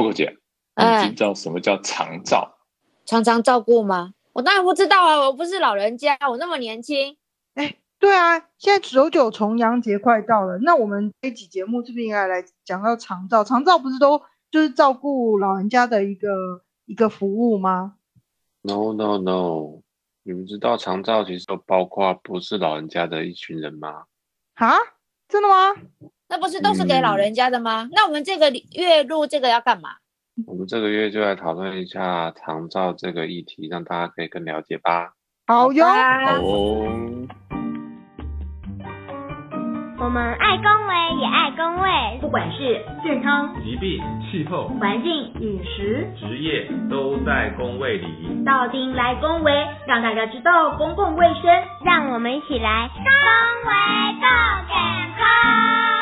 Coco 姐，你知道什么叫长照？常常照顾吗？我当然不知道啊，我不是老人家，我那么年轻。哎，对啊，现在九九重阳节快到了，那我们这期节目是不是应该来讲到长照？长照不是都就是照顾老人家的一个一个服务吗？No No No，你们知道长照其实都包括不是老人家的一群人吗？啊，真的吗？那不是都是给老人家的吗？那我们这个月录这个要干嘛？我们这个月就来讨论一下长照这个议题，让大家可以更了解吧。好哟，好。我们爱公卫也爱公卫，不管是健康、疾病、气候、环境、饮食、职业，都在公卫里。到丁来公卫，让大家知道公共卫生，让我们一起来公卫更健康。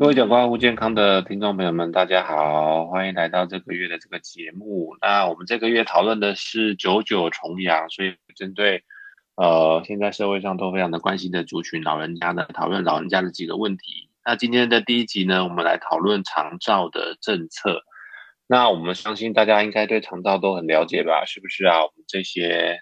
各位讲关护健康的听众朋友们，大家好，欢迎来到这个月的这个节目。那我们这个月讨论的是九九重阳，所以针对呃现在社会上都非常的关心的族群老人家呢，讨论老人家的几个问题。那今天的第一集呢，我们来讨论长照的政策。那我们相信大家应该对长照都很了解吧？是不是啊？我们这些。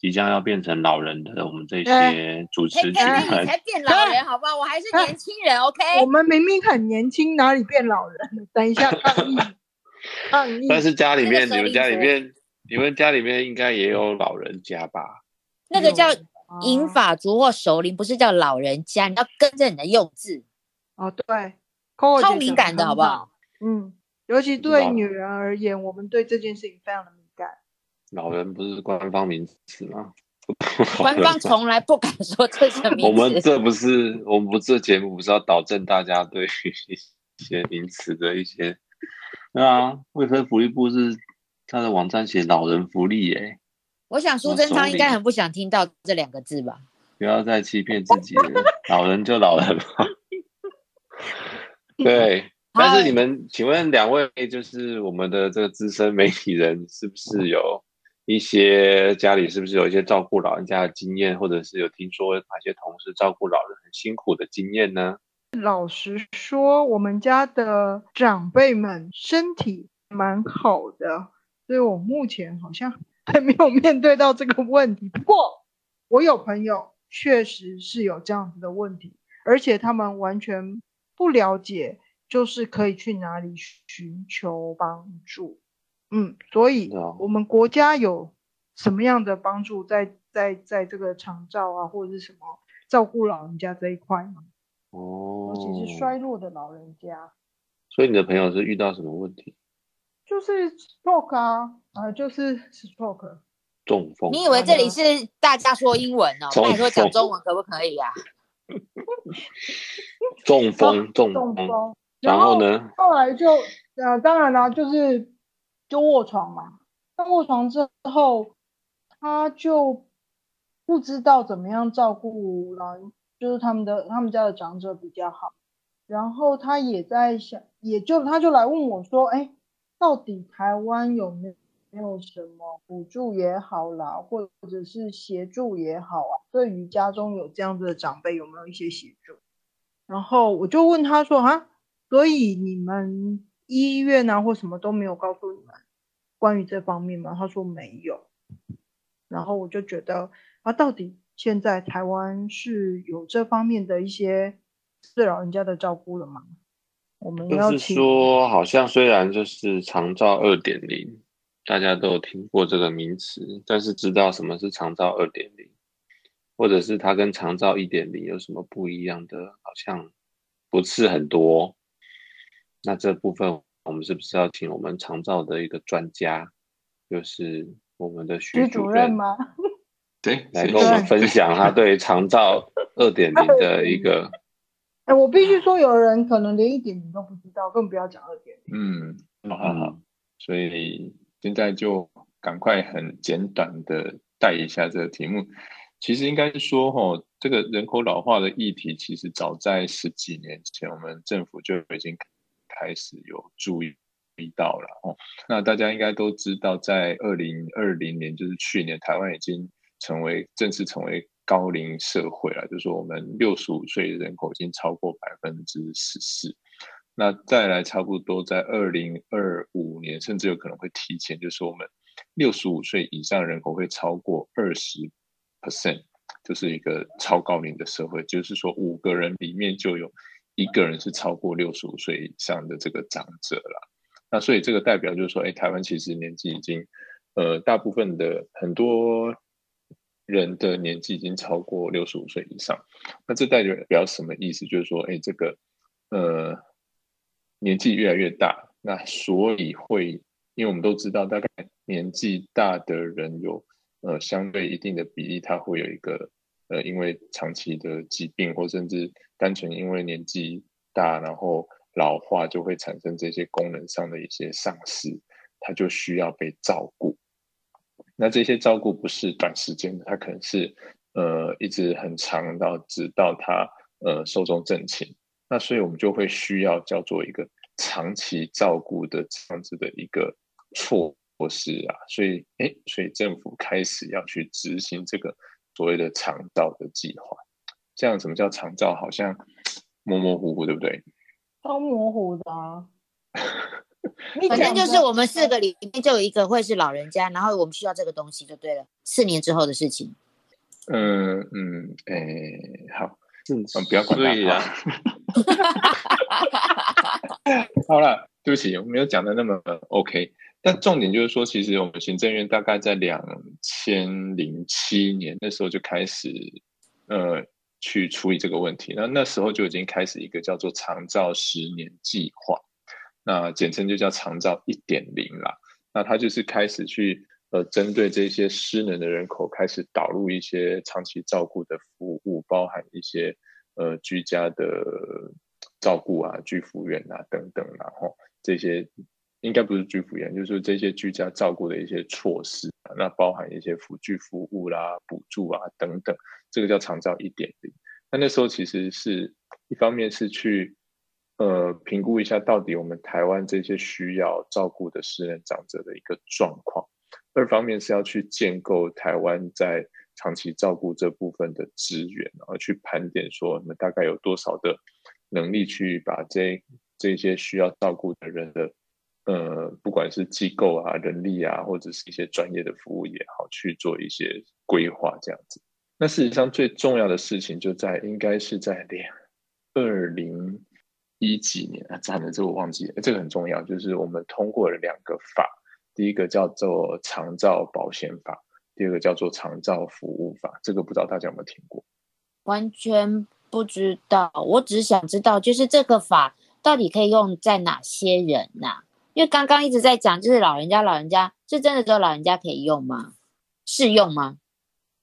即将要变成老人的我们这些主持群，你才变老人好不好？我还是年轻人，OK？我们明明很年轻，哪里变老人？等一下抗议，抗议！但是家里面，你们家里面，你们家里面应该也有老人家吧？那个叫银发族或首领，不是叫老人家，你要跟着你的用字。哦，对，超敏感的好不好？嗯，尤其对女人而言，我们对这件事情非常的。老人不是官方名词吗？官方从来不敢说这些名词。我们这不是我们不这节目不是要导正大家对一些名词的一些？对啊，卫生福利部是他的网站写老人福利耶。我想苏贞昌应该很不想听到这两个字吧？不要再欺骗自己了，老人就老人吧。对，但是你们请问两位就是我们的这个资深媒体人是不是有？一些家里是不是有一些照顾老人家的经验，或者是有听说哪些同事照顾老人很辛苦的经验呢？老实说，我们家的长辈们身体蛮好的，所以我目前好像还没有面对到这个问题。不过，我有朋友确实是有这样子的问题，而且他们完全不了解，就是可以去哪里寻求帮助。嗯，所以我们国家有什么样的帮助在在在这个长照啊，或者是什么照顾老人家这一块吗？哦，尤其是衰弱的老人家。所以你的朋友是遇到什么问题？就是 stroke 啊，啊，就是 stroke，中风。你以为这里是大家说英文哦？那你说讲中文可不可以呀？中风，中风。然后呢？后来就呃，当然啦，就是。就卧床嘛，上卧床之后，他就不知道怎么样照顾老，就是他们的他们家的长者比较好。然后他也在想，也就他就来问我说：“哎，到底台湾有没有没有什么补助也好啦，或或者是协助也好啊？对于家中有这样子的长辈，有没有一些协助？”然后我就问他说：“啊，所以你们？”医院啊，或什么都没有告诉你们关于这方面吗？他说没有，然后我就觉得啊，到底现在台湾是有这方面的一些对老人家的照顾了吗？我们要是说，好像虽然就是长照二点零，大家都有听过这个名词，但是知道什么是长照二点零，或者是它跟长照一点零有什么不一样的，好像不是很多。那这部分我们是不是要请我们长照的一个专家，就是我们的徐主任吗？对，来跟我们分享他 对长照二点零的一个。哎，我必须说，有人可能连一点零都不知道，更不要讲二点零。嗯，好好，所以现在就赶快很简短的带一下这个题目。其实应该说，哈，这个人口老化的议题，其实早在十几年前，我们政府就已经。开始有注意到了哦，那大家应该都知道，在二零二零年，就是去年，台湾已经成为正式成为高龄社会了，就是说我们六十五岁人口已经超过百分之十四。那再来差不多在二零二五年，甚至有可能会提前，就是我们六十五岁以上人口会超过二十 percent，就是一个超高龄的社会，就是说五个人里面就有一个人是超过六十五岁以上的这个长者了。那所以这个代表就是说，哎，台湾其实年纪已经，呃，大部分的很多人的年纪已经超过六十五岁以上。那这代表什么意思？就是说，哎，这个呃年纪越来越大，那所以会，因为我们都知道，大概年纪大的人有呃相对一定的比例，他会有一个呃因为长期的疾病，或甚至单纯因为年纪大，然后。老化就会产生这些功能上的一些丧失，它就需要被照顾。那这些照顾不是短时间的，它可能是呃一直很长到直到他呃寿终正寝。那所以我们就会需要叫做一个长期照顾的这样子的一个措施啊。所以哎，所以政府开始要去执行这个所谓的长照的计划。这样什么叫长照？好像模模糊糊，对不对？超模糊的啊！反正就是我们四个里面就有一个会是老人家，然后我们需要这个东西就对了。四年之后的事情。嗯嗯，哎，好，嗯，不要管他。好了，对不起，我没有讲的那么 OK。但重点就是说，其实我们行政院大概在两千零七年那时候就开始，呃。去处理这个问题，那那时候就已经开始一个叫做长照十年计划，那简称就叫长照一点零啦。那它就是开始去呃，针对这些失能的人口，开始导入一些长期照顾的服务，包含一些呃居家的照顾啊、居服员啊等等，然后这些应该不是居服员，就是这些居家照顾的一些措施，那包含一些辅具服务啦、补助啊等等。这个叫长照一点零，那那时候其实是一方面是去呃评估一下到底我们台湾这些需要照顾的失能长者的一个状况，二方面是要去建构台湾在长期照顾这部分的资源，然后去盘点说我们大概有多少的能力去把这这些需要照顾的人的呃不管是机构啊、人力啊，或者是一些专业的服务也好，去做一些规划这样子。那事实上最重要的事情就在应该是在两二零一几年啊，真的这我忘记了，这个很重要，就是我们通过了两个法，第一个叫做长照保险法，第二个叫做长照服务法，这个不知道大家有没有听过？完全不知道，我只是想知道，就是这个法到底可以用在哪些人呐？因为刚刚一直在讲，就是老人家，老人家是真的只有老人家可以用吗？适用吗？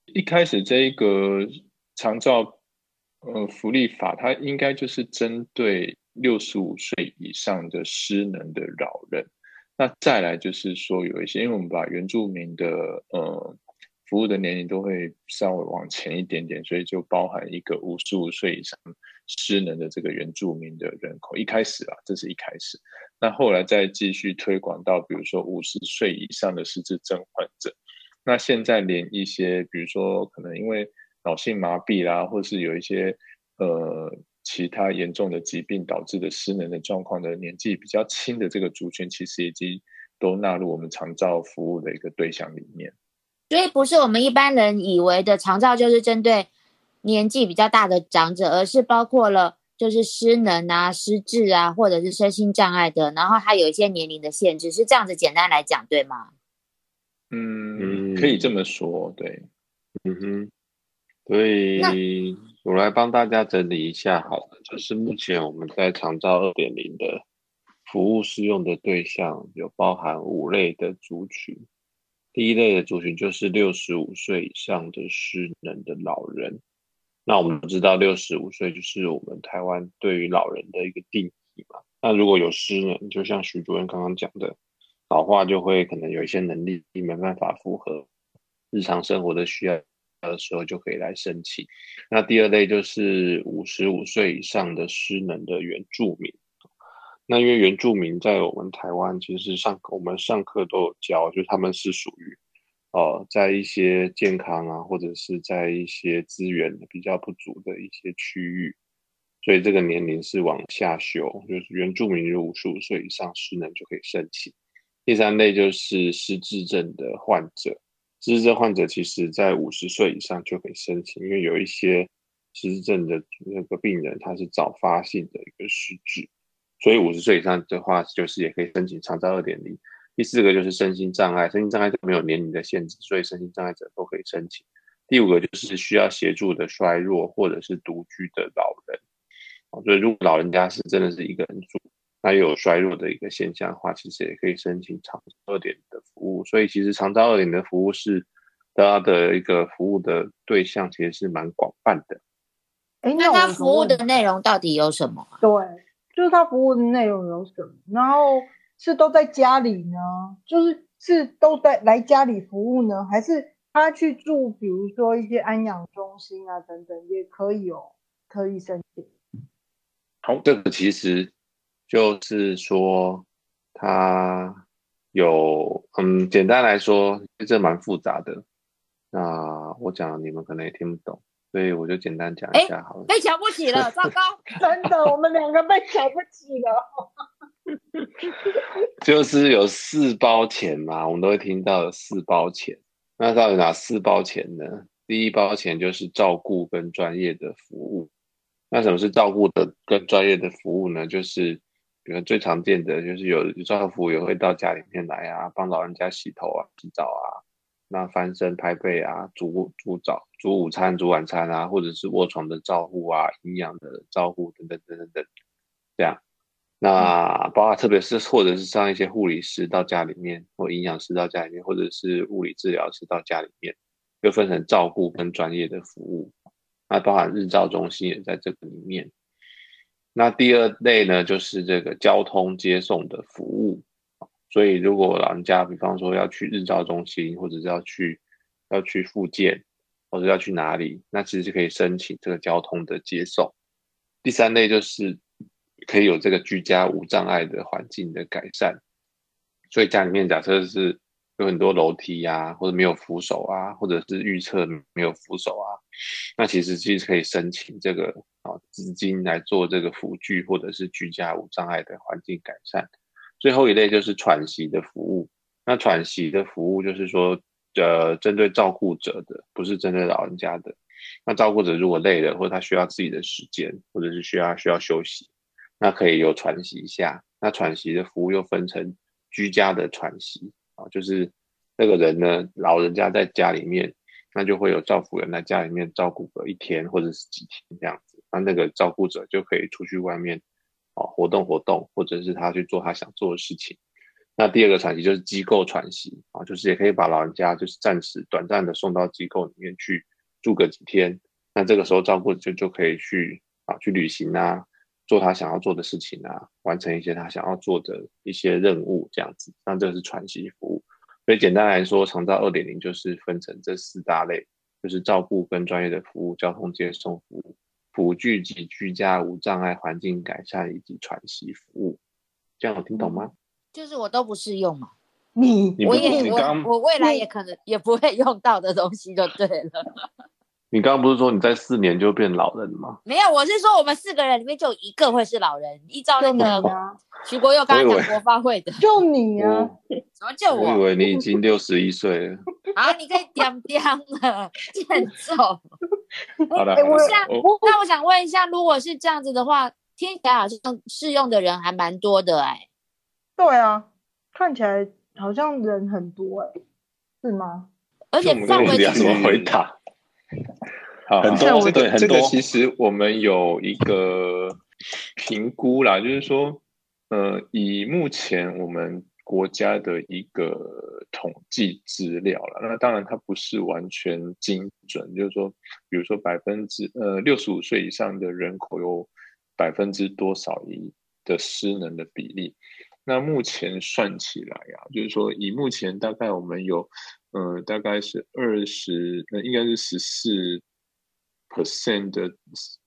一开始这一个长照呃福利法，它应该就是针对六十五岁以上的失能的老人。那再来就是说有一些，因为我们把原住民的呃服务的年龄都会稍微往前一点点，所以就包含一个五十五岁以上失能的这个原住民的人口。一开始啊，这是一开始，那后来再继续推广到比如说五十岁以上的失智症患者。那现在连一些，比如说可能因为脑性麻痹啦，或是有一些呃其他严重的疾病导致的失能的状况的年纪比较轻的这个族群，其实已经都纳入我们长照服务的一个对象里面。所以不是我们一般人以为的长照就是针对年纪比较大的长者，而是包括了就是失能啊、失智啊，或者是身心障碍的，然后还有一些年龄的限制，是这样子简单来讲，对吗？嗯，可以这么说，对，嗯哼，所以我来帮大家整理一下，好了，就是目前我们在长照二点零的服务适用的对象有包含五类的族群，第一类的族群就是六十五岁以上的失能的老人，那我们知道六十五岁就是我们台湾对于老人的一个定义嘛，那如果有失能，就像徐主任刚刚讲的。老化就会可能有一些能力没办法符合日常生活的需要的时候，就可以来申请。那第二类就是五十五岁以上的失能的原住民。那因为原住民在我们台湾其实上我们上课都有教，就是他们是属于呃在一些健康啊或者是在一些资源比较不足的一些区域，所以这个年龄是往下修，就是原住民如五十五岁以上失能就可以申请。第三类就是失智症的患者，失智症患者其实在五十岁以上就可以申请，因为有一些失智症的那个病人他是早发性的一个失智，所以五十岁以上的话，就是也可以申请长照二点零。第四个就是身心障碍，身心障碍就没有年龄的限制，所以身心障碍者都可以申请。第五个就是需要协助的衰弱或者是独居的老人，所以如果老人家是真的是一个人住。它有衰弱的一个现象的话，其实也可以申请长照二点的服务。所以其实长照二点的服务是它的一个服务的对象，其实是蛮广泛的。哎，那它服务的内容到底有什么？对，就是它服务的内容有什么？然后是都在家里呢？就是是都在来家里服务呢，还是他去住，比如说一些安养中心啊等等，也可以哦，可以申请。好，这个其实。就是说，他有嗯，简单来说，这蛮复杂的。那我讲你们可能也听不懂，所以我就简单讲一下好了。被瞧不起了，糟糕！真的，我们两个被瞧不起了。就是有四包钱嘛，我们都会听到有四包钱。那到底哪四包钱呢？第一包钱就是照顾跟专业的服务。那什么是照顾的跟专业的服务呢？就是比如最常见的就是有照顾服务员会到家里面来啊，帮老人家洗头啊、洗澡啊，那翻身、拍背啊、煮煮早、煮午餐、煮晚餐啊，或者是卧床的照护啊、营养的照护等等等等等，这样。那包括特别是或者是像一些护理师到家里面，或营养师到家里面，或者是物理治疗师到家里面，又分成照顾跟专业的服务。那包含日照中心也在这个里面。那第二类呢，就是这个交通接送的服务。所以，如果老人家，比方说要去日照中心，或者是要去要去复健，或者要去哪里，那其实就可以申请这个交通的接送。第三类就是可以有这个居家无障碍的环境的改善。所以家里面假设是有很多楼梯呀，或者没有扶手啊，或者是预测没有扶手啊，那其实其实可以申请这个啊。资金来做这个辅具或者是居家无障碍的环境改善。最后一类就是喘息的服务。那喘息的服务就是说，呃，针对照顾者的，不是针对老人家的。那照顾者如果累了，或者他需要自己的时间，或者是需要需要休息，那可以有喘息一下。那喘息的服务又分成居家的喘息啊，就是那个人呢，老人家在家里面，那就会有照顾人在家里面照顾个一天或者是几天这样子。那那个照顾者就可以出去外面，啊，活动活动，或者是他去做他想做的事情。那第二个喘息就是机构喘息啊，就是也可以把老人家就是暂时短暂的送到机构里面去住个几天。那这个时候照顾者就可以去啊去旅行啊，做他想要做的事情啊，完成一些他想要做的一些任务这样子。那这是喘息服务。所以简单来说，长照二点零就是分成这四大类，就是照顾跟专业的服务、交通接送服务。辅具及居家无障碍环境改善以及喘息服务，这样有听懂吗？就是我都不适用嘛，你我也我我未来也可能也不会用到的东西就对了。你刚刚不是说你在四年就变老人吗？没有，我是说我们四个人里面就一个会是老人，依照那个徐国佑刚刚讲国发会的，就你啊？什么就我？我以为你已经六十一岁了。啊，你可以点点了，欠揍。好的，那我想问一下，如果是这样子的话，听起来好像适用的人还蛮多的哎。对啊，看起来好像人很多哎，是吗？而且范围怎么回答？好，很多对很多。其实我们有一个评估啦，就是说，呃，以目前我们国家的一个统计资料了，那当然它不是完全精准，就是说，比如说百分之呃六十五岁以上的人口有百分之多少一的失能的比例？那目前算起来呀，就是说，以目前大概我们有。呃，大概是二十，那应该是十四 percent 的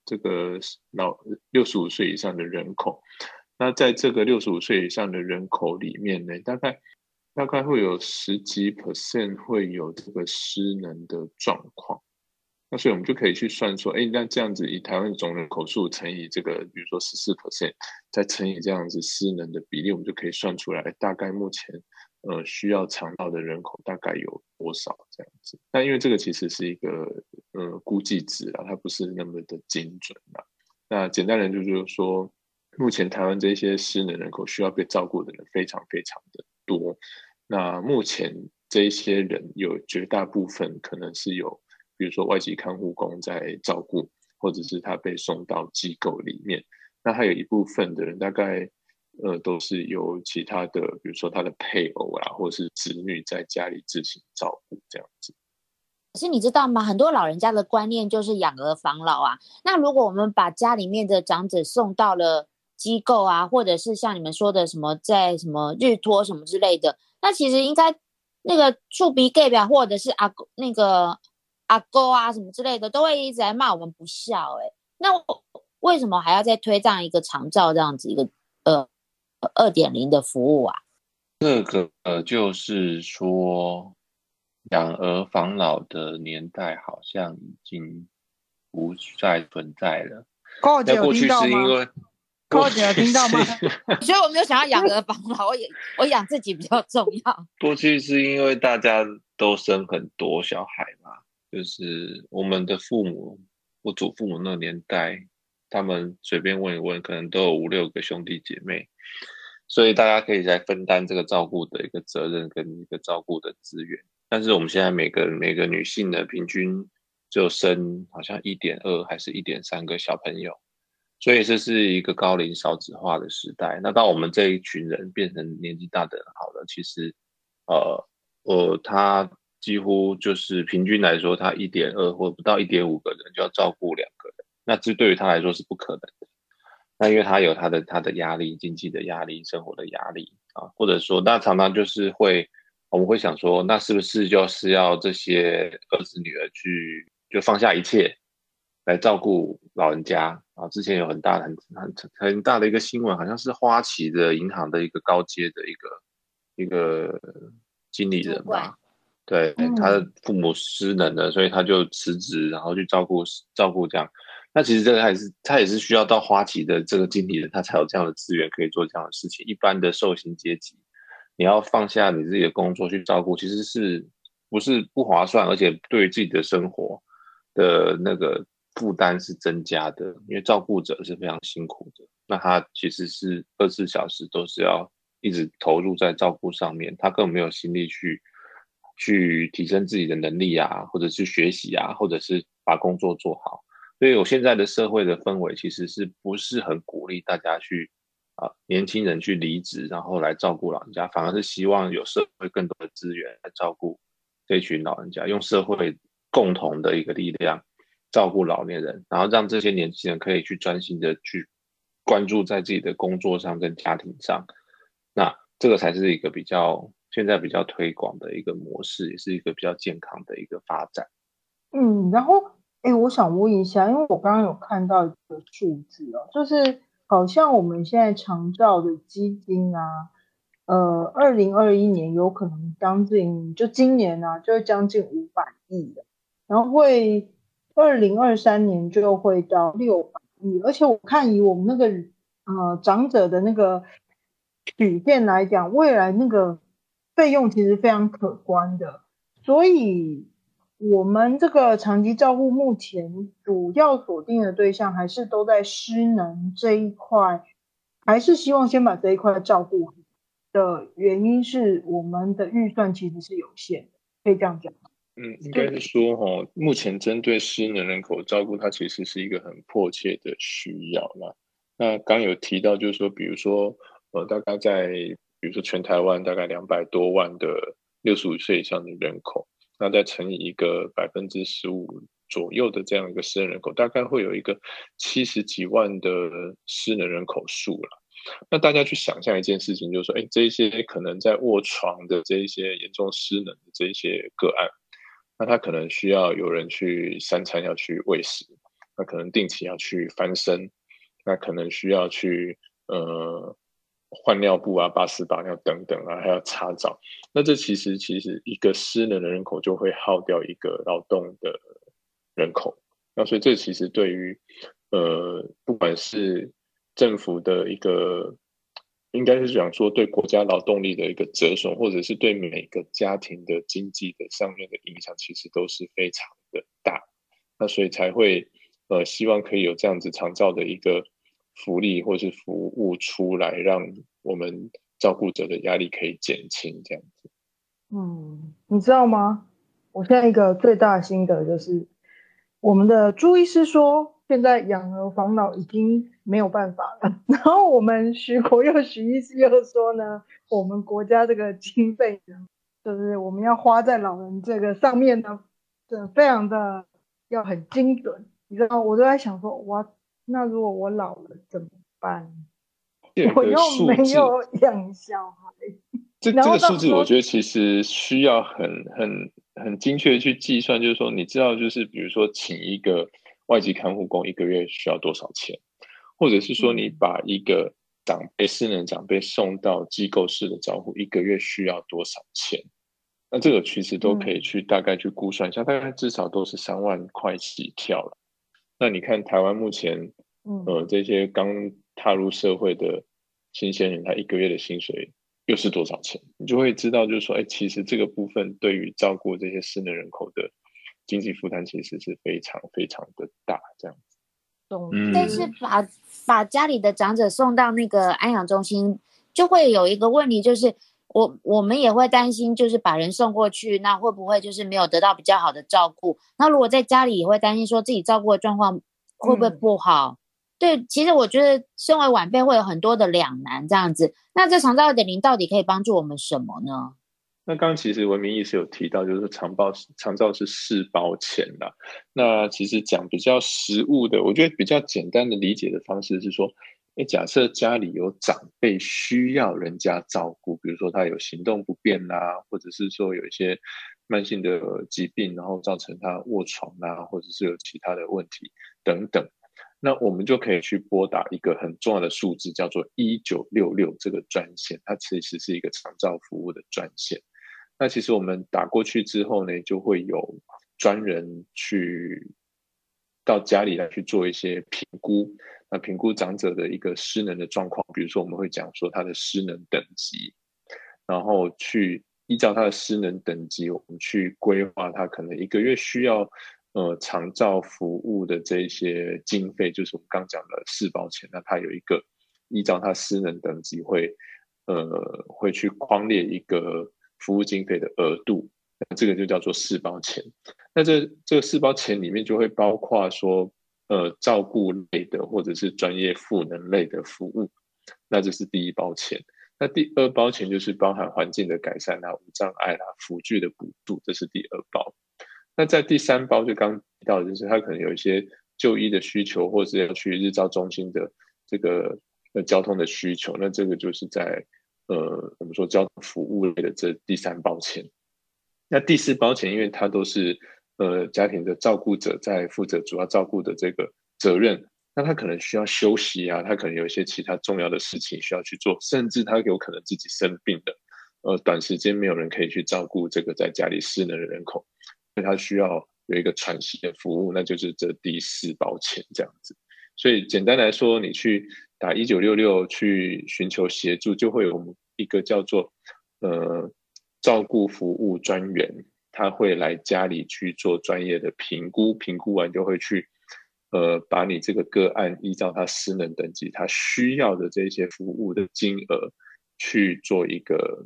这个老六十五岁以上的人口。那在这个六十五岁以上的人口里面呢，大概大概会有十几 percent 会有这个失能的状况。那所以我们就可以去算说，哎，那这样子以台湾总人口数乘以这个，比如说十四 percent，再乘以这样子失能的比例，我们就可以算出来，大概目前呃需要肠道的人口大概有多少这样子。那因为这个其实是一个呃估计值啊，它不是那么的精准啊。那简单的就是说，目前台湾这些失能人口需要被照顾的人非常非常的多。那目前这些人有绝大部分可能是有。比如说外籍看护工在照顾，或者是他被送到机构里面，那还有一部分的人大概呃都是由其他的，比如说他的配偶啊，或是子女在家里自行照顾这样子。可是你知道吗？很多老人家的观念就是养儿防老啊。那如果我们把家里面的长者送到了机构啊，或者是像你们说的什么在什么日托什么之类的，那其实应该那个触鼻盖表或者是阿那个。阿哥啊，什么之类的，都会一直在骂我们不孝。哎，那为什么还要再推这样一个长照这样子一个呃二点零的服务啊？这个呃，就是说养儿防老的年代好像已经不再存在了。高姐有听到吗？高姐 有听到吗？所以我没有想要养儿防老，我我养自己比较重要。过去是因为大家都生很多小孩嘛。就是我们的父母，我祖父母那个年代，他们随便问一问，可能都有五六个兄弟姐妹，所以大家可以来分担这个照顾的一个责任跟一个照顾的资源。但是我们现在每个每个女性的平均就生好像一点二还是一点三个小朋友，所以这是一个高龄少子化的时代。那到我们这一群人变成年纪大的好了，其实，呃，呃，他。几乎就是平均来说，他一点二或不到一点五个人就要照顾两，那这对于他来说是不可能的。那因为他有他的他的压力、经济的压力、生活的压力啊，或者说那常常就是会，我们会想说，那是不是就是要这些儿子女儿去就放下一切来照顾老人家啊？之前有很大很很很大的一个新闻，好像是花旗的银行的一个高阶的一个一个经理人吧。对，他的父母失能了，所以他就辞职，然后去照顾照顾这样。那其实这个还是他也是需要到花旗的这个经理人，他才有这样的资源可以做这样的事情。一般的受薪阶级，你要放下你自己的工作去照顾，其实是不是不划算？而且对自己的生活的那个负担是增加的，因为照顾者是非常辛苦的。那他其实是二十四小时都是要一直投入在照顾上面，他根本没有心力去。去提升自己的能力啊，或者是学习啊，或者是把工作做好。所以我现在的社会的氛围其实是不是很鼓励大家去啊，年轻人去离职，然后来照顾老人家，反而是希望有社会更多的资源来照顾这群老人家，用社会共同的一个力量照顾老年人，然后让这些年轻人可以去专心的去关注在自己的工作上跟家庭上。那这个才是一个比较。现在比较推广的一个模式，也是一个比较健康的一个发展。嗯，然后，哎，我想问一下，因为我刚刚有看到一个数字哦，就是好像我们现在长照的基金啊，呃，二零二一年有可能将近，就今年呢，就会将近五百亿的，然后会二零二三年就会到六百亿，而且我看以我们那个呃长者的那个曲线来讲，未来那个。费用其实非常可观的，所以我们这个长期照顾目前主要锁定的对象还是都在失能这一块，还是希望先把这一块照顾好。的原因是我们的预算其实是有限的，可以这样讲？嗯，应该是说哈，目前针对失能人口照顾，它其实是一个很迫切的需要啦。那刚有提到，就是说，比如说，呃，大概在比如说，全台湾大概两百多万的六十五岁以上的人口，那再乘以一个百分之十五左右的这样一个失能人口，大概会有一个七十几万的失能人口数了。那大家去想象一件事情，就是说，哎，这些可能在卧床的这一些严重失能的这一些个案，那他可能需要有人去三餐要去喂食，那可能定期要去翻身，那可能需要去呃。换尿布啊，八屎把尿等等啊，还要擦澡。那这其实其实一个失能的人口就会耗掉一个劳动的人口。那所以这其实对于呃，不管是政府的一个，应该是讲说对国家劳动力的一个折损，或者是对每个家庭的经济的上面的影响，其实都是非常的大。那所以才会呃，希望可以有这样子长照的一个福利或是服务出来，让我们照顾者的压力可以减轻，这样子。嗯，你知道吗？我现在一个最大心得就是，我们的朱医师说，现在养儿防老已经没有办法了。然后我们徐国佑徐医师又说呢，我们国家这个经费呢，就是我们要花在老人这个上面呢，真的非常的要很精准。你知道，我都在想说，哇，那如果我老了怎么办？我又没有养小孩。这这个数字，我觉得其实需要很很很精确的去计算，就是说，你知道，就是比如说，请一个外籍看护工一个月需要多少钱，或者是说，你把一个长辈私人长辈送到机构式的照顾，一个月需要多少钱？那这个其实都可以去大概去估算一下，大概至少都是三万块起跳了。那你看台湾目前，呃，这些刚踏入社会的新鲜人，他一个月的薪水。又是多少钱？你就会知道，就是说，哎，其实这个部分对于照顾这些失能人口的经济负担，其实是非常非常的大。这样子，嗯，但是把把家里的长者送到那个安养中心，就会有一个问题，就是我我们也会担心，就是把人送过去，那会不会就是没有得到比较好的照顾？那如果在家里也会担心，说自己照顾的状况会不会不好？对，其实我觉得身为晚辈会有很多的两难这样子。那这长照二点零到底可以帮助我们什么呢？那刚刚其实文明意识有提到，就是长报长照是四包钱的。那其实讲比较实物的，我觉得比较简单的理解的方式是说，哎，假设家里有长辈需要人家照顾，比如说他有行动不便啊，或者是说有一些慢性的疾病，然后造成他卧床啊，或者是有其他的问题等等。那我们就可以去拨打一个很重要的数字，叫做一九六六这个专线，它其实是一个长照服务的专线。那其实我们打过去之后呢，就会有专人去到家里来去做一些评估，那评估长者的一个失能的状况，比如说我们会讲说他的失能等级，然后去依照他的失能等级，我们去规划他可能一个月需要。呃，长照服务的这些经费，就是我们刚讲的四包钱，那它有一个依照它私人等级会，呃，会去框列一个服务经费的额度，那这个就叫做四包钱。那这这个四包钱里面就会包括说，呃，照顾类的或者是专业赋能类的服务，那这是第一包钱。那第二包钱就是包含环境的改善啊、无障碍啦、辅具的补助，这是第二包。那在第三包就刚提到，就是他可能有一些就医的需求，或是要去日照中心的这个呃交通的需求，那这个就是在呃我们说交通服务类的这第三包钱。那第四包钱，因为它都是呃家庭的照顾者在负责主要照顾的这个责任，那他可能需要休息啊，他可能有一些其他重要的事情需要去做，甚至他有可能自己生病的，呃短时间没有人可以去照顾这个在家里失能的人口。所以他需要有一个喘息的服务，那就是这第四保险这样子。所以简单来说，你去打一九六六去寻求协助，就会有一个叫做呃照顾服务专员，他会来家里去做专业的评估，评估完就会去呃把你这个个案依照他失能等级，他需要的这些服务的金额去做一个。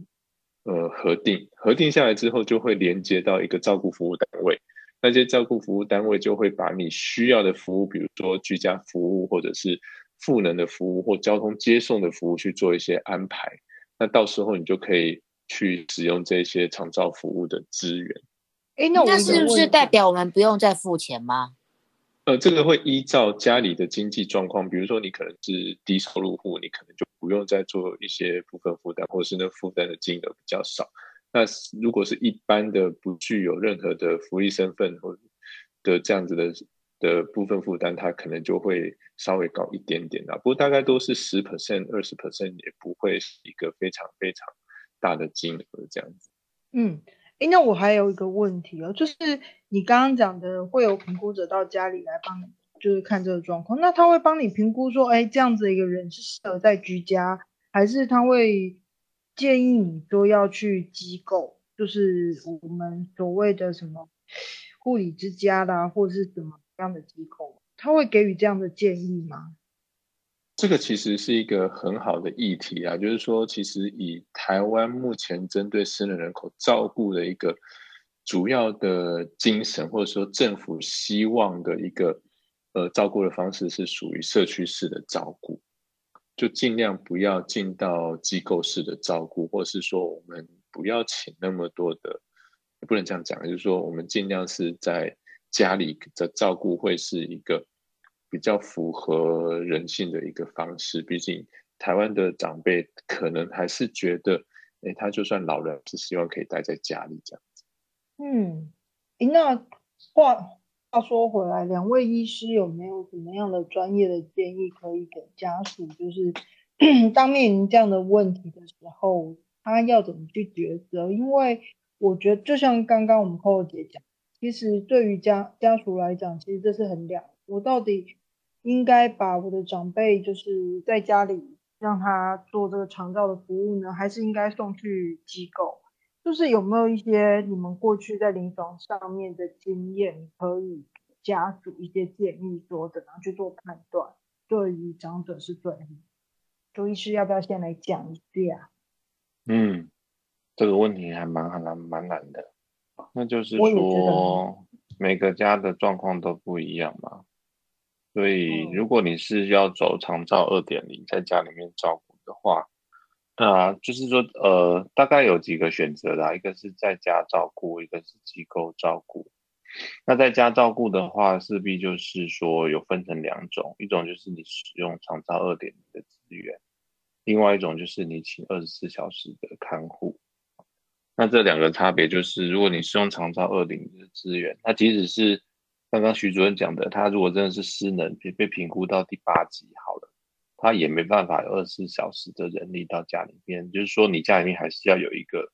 呃，核定核定下来之后，就会连接到一个照顾服务单位，那些照顾服务单位就会把你需要的服务，比如说居家服务，或者是赋能的服务，或交通接送的服务去做一些安排。那到时候你就可以去使用这些长照服务的资源。哎，那那是不是代表我们不用再付钱吗？呃，这个会依照家里的经济状况，比如说你可能是低收入户，你可能就不用再做一些部分负担，或是那负担的金额比较少。那如果是一般的不具有任何的福利身份或的这样子的的部分负担，它可能就会稍微高一点点啦。不过大概都是十 percent、二十 percent，也不会是一个非常非常大的金额这样子。嗯，哎，那我还有一个问题哦，就是你刚刚讲的会有评估者到家里来帮你，就是看这个状况，那他会帮你评估说，哎，这样子一个人是适合在居家，还是他会建议你说要去机构，就是我们所谓的什么护理之家啦，或是怎么样的机构，他会给予这样的建议吗？这个其实是一个很好的议题啊，就是说，其实以台湾目前针对私人人口照顾的一个主要的精神，或者说政府希望的一个呃照顾的方式，是属于社区式的照顾，就尽量不要进到机构式的照顾，或是说我们不要请那么多的，不能这样讲，就是说我们尽量是在家里的照顾会是一个。比较符合人性的一个方式，毕竟台湾的长辈可能还是觉得，哎，他就算老人，是希望可以待在家里这样子。嗯，那话话说回来，两位医师有没有什么样的专业的建议可以给家属？就是 当面临这样的问题的时候，他要怎么去抉择？因为我觉得，就像刚刚我们寇姐讲，其实对于家家属来讲，其实这是很两，我到底。应该把我的长辈就是在家里让他做这个长照的服务呢，还是应该送去机构？就是有没有一些你们过去在临床上面的经验，可以家属一些建议，说怎样去做判断，对于长者是最周医师要不要先来讲一下？嗯，这个问题还蛮很难蛮难的，那就是说每个家的状况都不一样嘛。所以，如果你是要走长照二点零，在家里面照顾的话，那就是说，呃，大概有几个选择啦，一个是在家照顾，一个是机构照顾。那在家照顾的话，势必就是说有分成两种，一种就是你使用长照二点零的资源，另外一种就是你请二十四小时的看护。那这两个差别就是，如果你是用长照二点零的资源，那即使是刚刚徐主任讲的，他如果真的是失能，被被评估到第八级好了，他也没办法有二十四小时的人力到家里面，就是说你家里面还是要有一个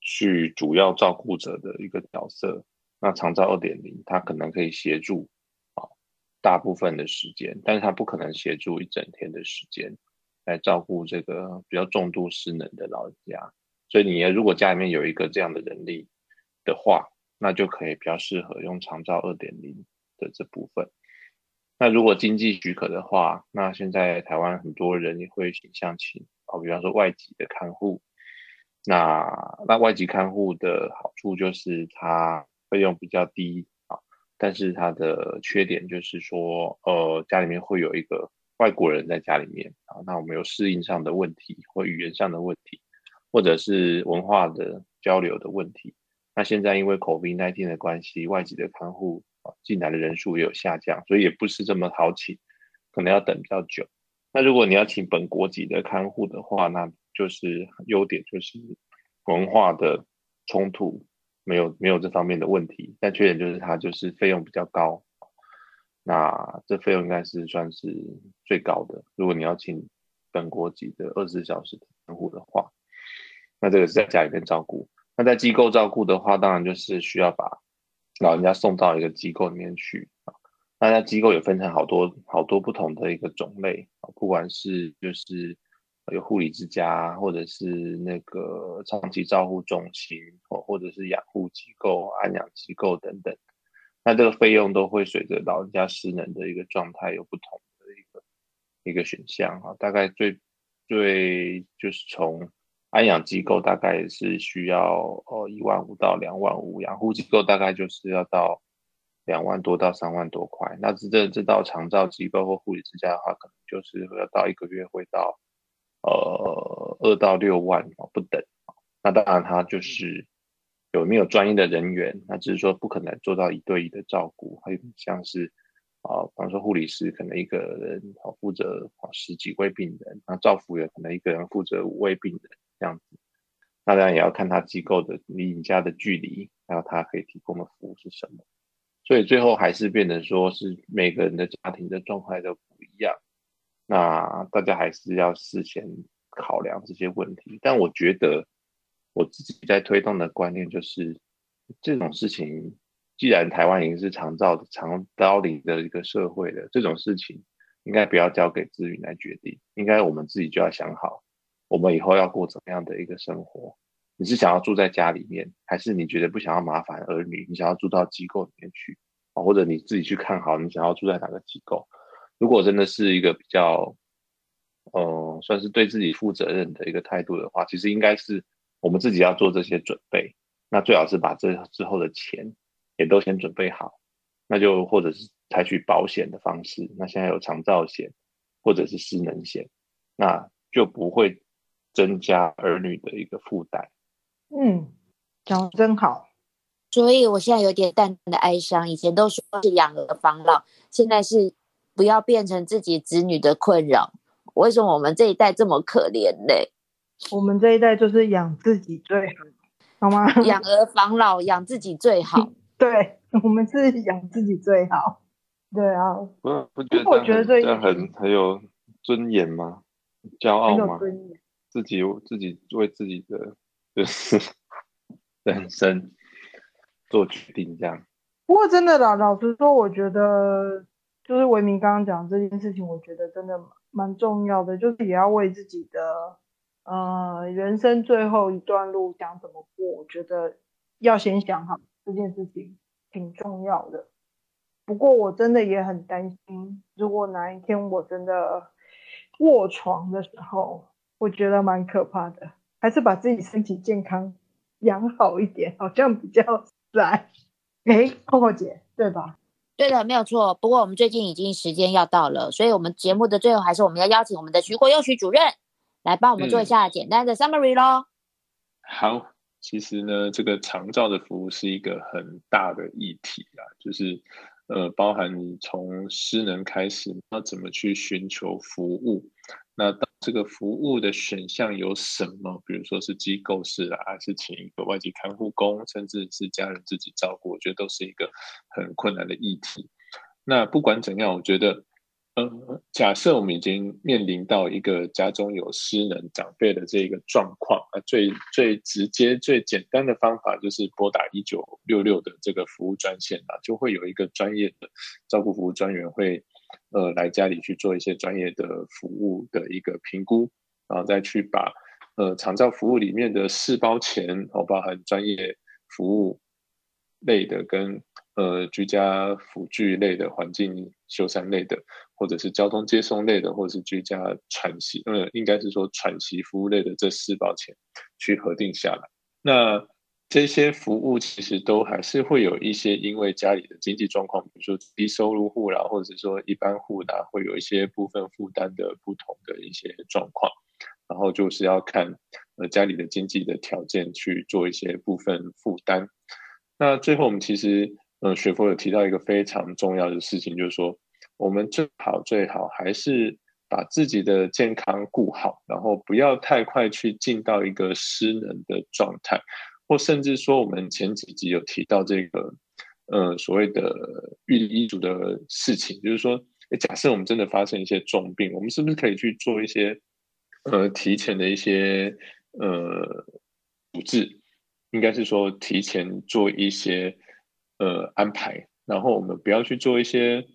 去主要照顾者的一个角色。那长照二点零，他可能可以协助啊大部分的时间，但是他不可能协助一整天的时间来照顾这个比较重度失能的老人家。所以你如果家里面有一个这样的人力的话，那就可以比较适合用长照二点零的这部分。那如果经济许可的话，那现在台湾很多人也会倾向请哦，比方说外籍的看护。那那外籍看护的好处就是它费用比较低啊，但是它的缺点就是说，呃，家里面会有一个外国人在家里面啊，那我们有适应上的问题或语言上的问题，或者是文化的交流的问题。那现在因为 COVID-19 的关系，外籍的看护啊进来的人数也有下降，所以也不是这么好请，可能要等比较久。那如果你要请本国籍的看护的话，那就是优点就是文化的冲突没有没有这方面的问题，但缺点就是它就是费用比较高。那这费用应该是算是最高的。如果你要请本国籍的二十四小时的看护的话，那这个是在家里面照顾。那在机构照顾的话，当然就是需要把老人家送到一个机构里面去啊。那在机构也分成好多好多不同的一个种类啊，不管是就是有护理之家，或者是那个长期照护中心，或或者是养护机构、安养机构等等。那这个费用都会随着老人家失能的一个状态有不同的一个一个选项啊。大概最最就是从。安养机构大概是需要呃一万五到两万五，养护机构大概就是要到两万多到三万多块。那这这到长照机构或护理之家的话，可能就是要到一个月会到呃二到六万不等。那当然它就是有没有专业的人员，那只是说不可能做到一对一的照顾，还有像是啊，比方说护理师可能一个人负责十几位病人，那照护员可能一个人负责五位病人。这样子，那当然也要看他机构的离你家的距离，还有他可以提供的服务是什么。所以最后还是变得说是每个人的家庭的状态都不一样。那大家还是要事先考量这些问题。但我觉得，我自己在推动的观念就是这种事情，既然台湾已经是长照的长高龄的一个社会了，这种事情应该不要交给资源来决定，应该我们自己就要想好，我们以后要过怎么样的一个生活。你是想要住在家里面，还是你觉得不想要麻烦儿女，你想要住到机构里面去啊？或者你自己去看好你想要住在哪个机构？如果真的是一个比较，呃，算是对自己负责任的一个态度的话，其实应该是我们自己要做这些准备。那最好是把这之后的钱也都先准备好，那就或者是采取保险的方式。那现在有长照险或者是失能险，那就不会增加儿女的一个负担。嗯，讲的真好。所以我现在有点淡淡的哀伤。以前都说是养儿防老，现在是不要变成自己子女的困扰。为什么我们这一代这么可怜呢？我们这一代就是养自己最好，好吗？养儿防老，养自己最好。对，我们是养自己最好。对啊，不不觉得我觉得这很很有尊严吗？骄傲很有吗？尊严。自己自己为自己的就是 人生做决定，这样。不过真的老，老实说，我觉得就是维明刚刚讲这件事情，我觉得真的蛮重要的，就是也要为自己的呃人生最后一段路想怎么过，我觉得要先想好这件事情挺重要的。不过我真的也很担心，如果哪一天我真的卧床的时候，我觉得蛮可怕的，还是把自己身体健康养好一点，好像比较来。哎，扣扣姐，对吧？对的，没有错。不过我们最近已经时间要到了，所以我们节目的最后还是我们要邀请我们的徐国佑徐主任来帮我们做一下简单的 summary 咯。好，其实呢，这个长照的服务是一个很大的议题啊，就是呃，包含你从失能开始，要怎么去寻求服务，那这个服务的选项有什么？比如说是机构式啊，还是请一个外籍看护工，甚至是家人自己照顾，我觉得都是一个很困难的议题。那不管怎样，我觉得。呃，假设我们已经面临到一个家中有失能长辈的这个状况，啊，最最直接、最简单的方法就是拨打一九六六的这个服务专线啊，就会有一个专业的照顾服务专员会，呃，来家里去做一些专业的服务的一个评估，然后再去把呃长照服务里面的四包钱，哦，包含专业服务类的跟呃居家辅具类的环境修缮类的。或者是交通接送类的，或者是居家喘息，呃，应该是说喘息服务类的这四包钱去核定下来。那这些服务其实都还是会有一些，因为家里的经济状况，比如说低收入户啦，或者说一般户啦，会有一些部分负担的不同的一些状况。然后就是要看呃家里的经济的条件去做一些部分负担。那最后我们其实呃学佛有提到一个非常重要的事情，就是说。我们最好最好还是把自己的健康顾好，然后不要太快去进到一个失能的状态，或甚至说我们前几集有提到这个，呃，所谓的预医嘱的事情，就是说，假设我们真的发生一些重病，我们是不是可以去做一些，呃，提前的一些呃处置，应该是说提前做一些呃安排，然后我们不要去做一些。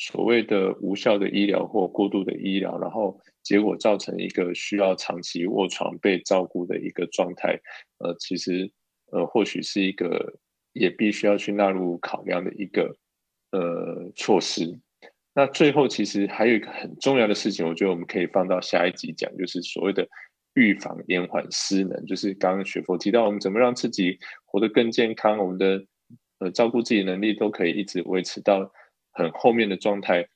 所谓的无效的医疗或过度的医疗，然后结果造成一个需要长期卧床被照顾的一个状态，呃，其实呃或许是一个也必须要去纳入考量的一个呃措施。那最后其实还有一个很重要的事情，我觉得我们可以放到下一集讲，就是所谓的预防延缓失能，就是刚刚雪佛提到我们怎么让自己活得更健康，我们的呃照顾自己能力都可以一直维持到。很后面的状态，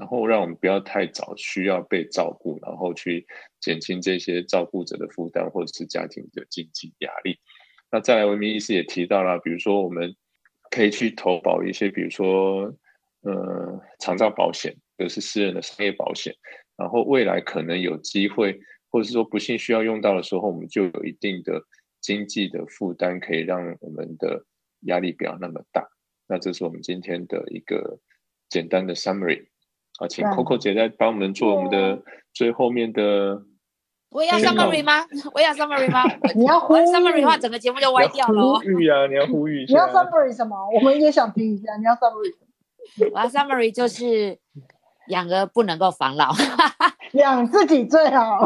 然后让我们不要太早需要被照顾，然后去减轻这些照顾者的负担或者是家庭的经济压力。那再来，文明医师也提到了，比如说我们可以去投保一些，比如说呃长照保险，或是私人的商业保险，然后未来可能有机会，或者是说不幸需要用到的时候，我们就有一定的经济的负担，可以让我们的压力不要那么大。那这是我们今天的一个简单的 summary 啊，请 Coco 姐再帮我们做我们的最后面的我也要 summary 吗？我也要 summary 吗？你要 summary 的话，整个节目就歪掉了哦呼。吁啊！你要呼吁一 你要。summary 什么？我们也想听一下。你要 summary 我要 summary 就是养儿不能够防老。养自己最好。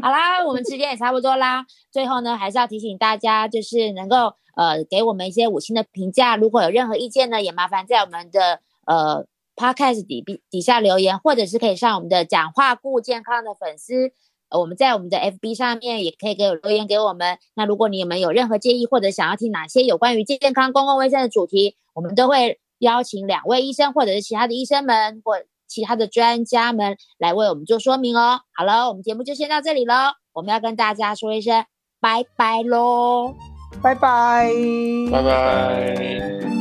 好啦，我们时间也差不多啦。最后呢，还是要提醒大家，就是能够呃给我们一些五星的评价。如果有任何意见呢，也麻烦在我们的呃 podcast 底底底下留言，或者是可以上我们的讲话顾健康的粉丝。呃我们在我们的 FB 上面也可以给我留言给我们。那如果你们有任何建议，或者想要听哪些有关于健康、公共卫生的主题，我们都会邀请两位医生或者是其他的医生们或其他的专家们来为我们做说明哦。好了，我们节目就先到这里喽，我们要跟大家说一声拜拜喽。拜拜。拜拜。拜。